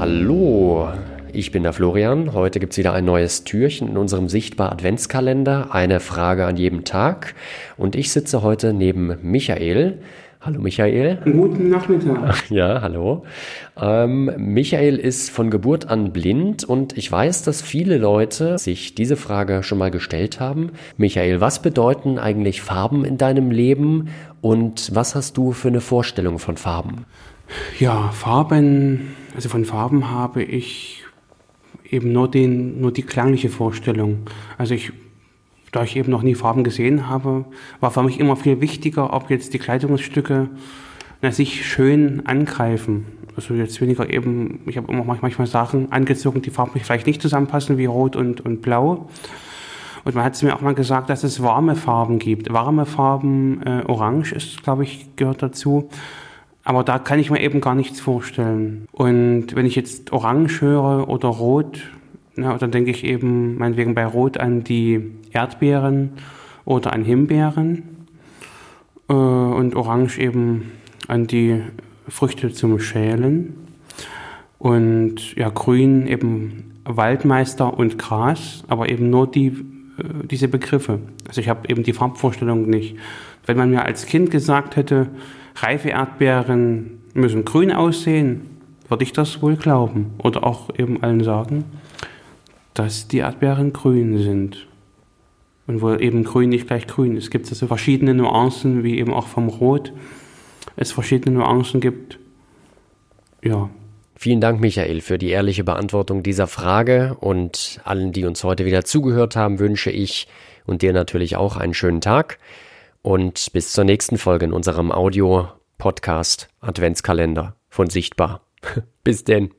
Hallo, ich bin der Florian. Heute gibt es wieder ein neues Türchen in unserem Sichtbar Adventskalender. Eine Frage an jedem Tag. Und ich sitze heute neben Michael. Hallo Michael. Guten Nachmittag. Ja, hallo. Ähm, Michael ist von Geburt an blind und ich weiß, dass viele Leute sich diese Frage schon mal gestellt haben. Michael, was bedeuten eigentlich Farben in deinem Leben und was hast du für eine Vorstellung von Farben? Ja, Farben, also von Farben habe ich eben nur, den, nur die klangliche Vorstellung. Also ich da ich eben noch nie Farben gesehen habe, war für mich immer viel wichtiger, ob jetzt die Kleidungsstücke na, sich schön angreifen. Also jetzt weniger eben, ich habe immer manchmal Sachen angezogen, die farblich vielleicht nicht zusammenpassen, wie Rot und, und Blau. Und man hat es mir auch mal gesagt, dass es warme Farben gibt. Warme Farben, äh, Orange ist, glaube ich, gehört dazu. Aber da kann ich mir eben gar nichts vorstellen. Und wenn ich jetzt Orange höre oder Rot, na, dann denke ich eben meinetwegen bei Rot an die Erdbeeren oder an Himbeeren äh, und Orange eben an die Früchte zum Schälen. Und ja, Grün eben Waldmeister und Gras, aber eben nur die, äh, diese Begriffe. Also ich habe eben die Farbvorstellung nicht. Wenn man mir als Kind gesagt hätte, reife Erdbeeren müssen grün aussehen, würde ich das wohl glauben. Oder auch eben allen sagen, dass die Erdbeeren grün sind. Und wo eben grün nicht gleich grün. Es gibt also verschiedene Nuancen, wie eben auch vom Rot es verschiedene Nuancen gibt. Ja. Vielen Dank, Michael, für die ehrliche Beantwortung dieser Frage. Und allen, die uns heute wieder zugehört haben, wünsche ich und dir natürlich auch einen schönen Tag. Und bis zur nächsten Folge in unserem Audio-Podcast Adventskalender von Sichtbar. bis denn.